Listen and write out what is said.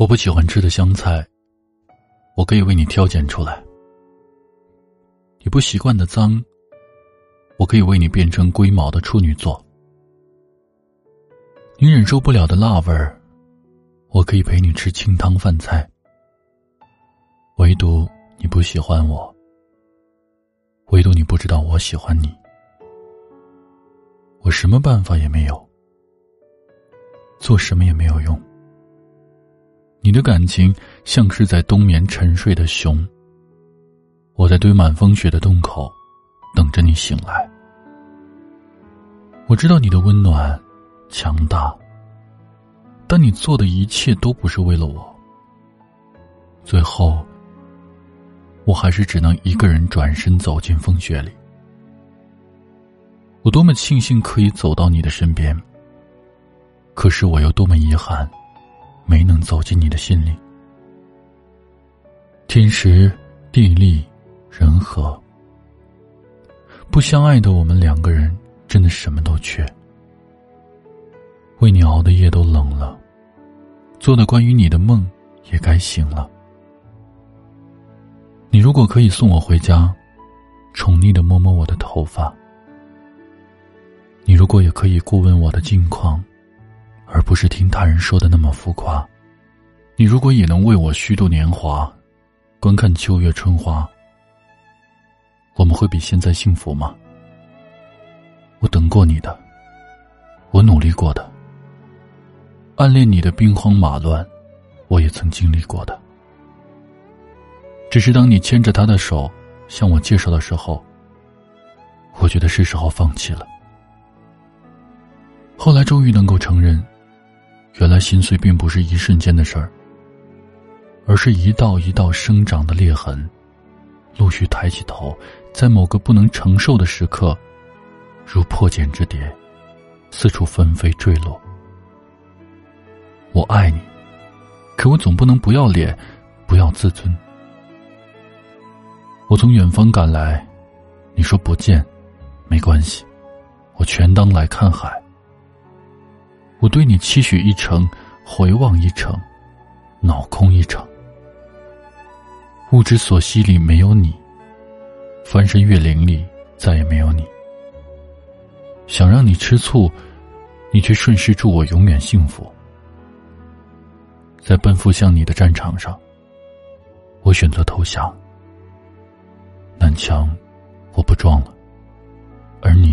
我不喜欢吃的香菜，我可以为你挑拣出来；你不习惯的脏，我可以为你变成龟毛的处女座；你忍受不了的辣味儿，我可以陪你吃清汤饭菜。唯独你不喜欢我，唯独你不知道我喜欢你，我什么办法也没有，做什么也没有用。你的感情像是在冬眠沉睡的熊。我在堆满风雪的洞口，等着你醒来。我知道你的温暖强大，但你做的一切都不是为了我。最后，我还是只能一个人转身走进风雪里。我多么庆幸可以走到你的身边，可是我又多么遗憾。没能走进你的心里。天时地利人和，不相爱的我们两个人真的什么都缺。为你熬的夜都冷了，做的关于你的梦也该醒了。你如果可以送我回家，宠溺的摸摸我的头发。你如果也可以顾问我的近况。而不是听他人说的那么浮夸。你如果也能为我虚度年华，观看秋月春花，我们会比现在幸福吗？我等过你的，我努力过的，暗恋你的兵荒马乱，我也曾经历过的。只是当你牵着他的手向我介绍的时候，我觉得是时候放弃了。后来终于能够承认。原来心碎并不是一瞬间的事儿，而是一道一道生长的裂痕，陆续抬起头，在某个不能承受的时刻，如破茧之蝶，四处纷飞坠落。我爱你，可我总不能不要脸，不要自尊。我从远方赶来，你说不见，没关系，我全当来看海。我对你期许一程，回望一程，脑空一场。物之所惜里没有你，翻山越岭里再也没有你。想让你吃醋，你却顺势祝我永远幸福。在奔赴向你的战场上，我选择投降。南墙，我不撞了，而你，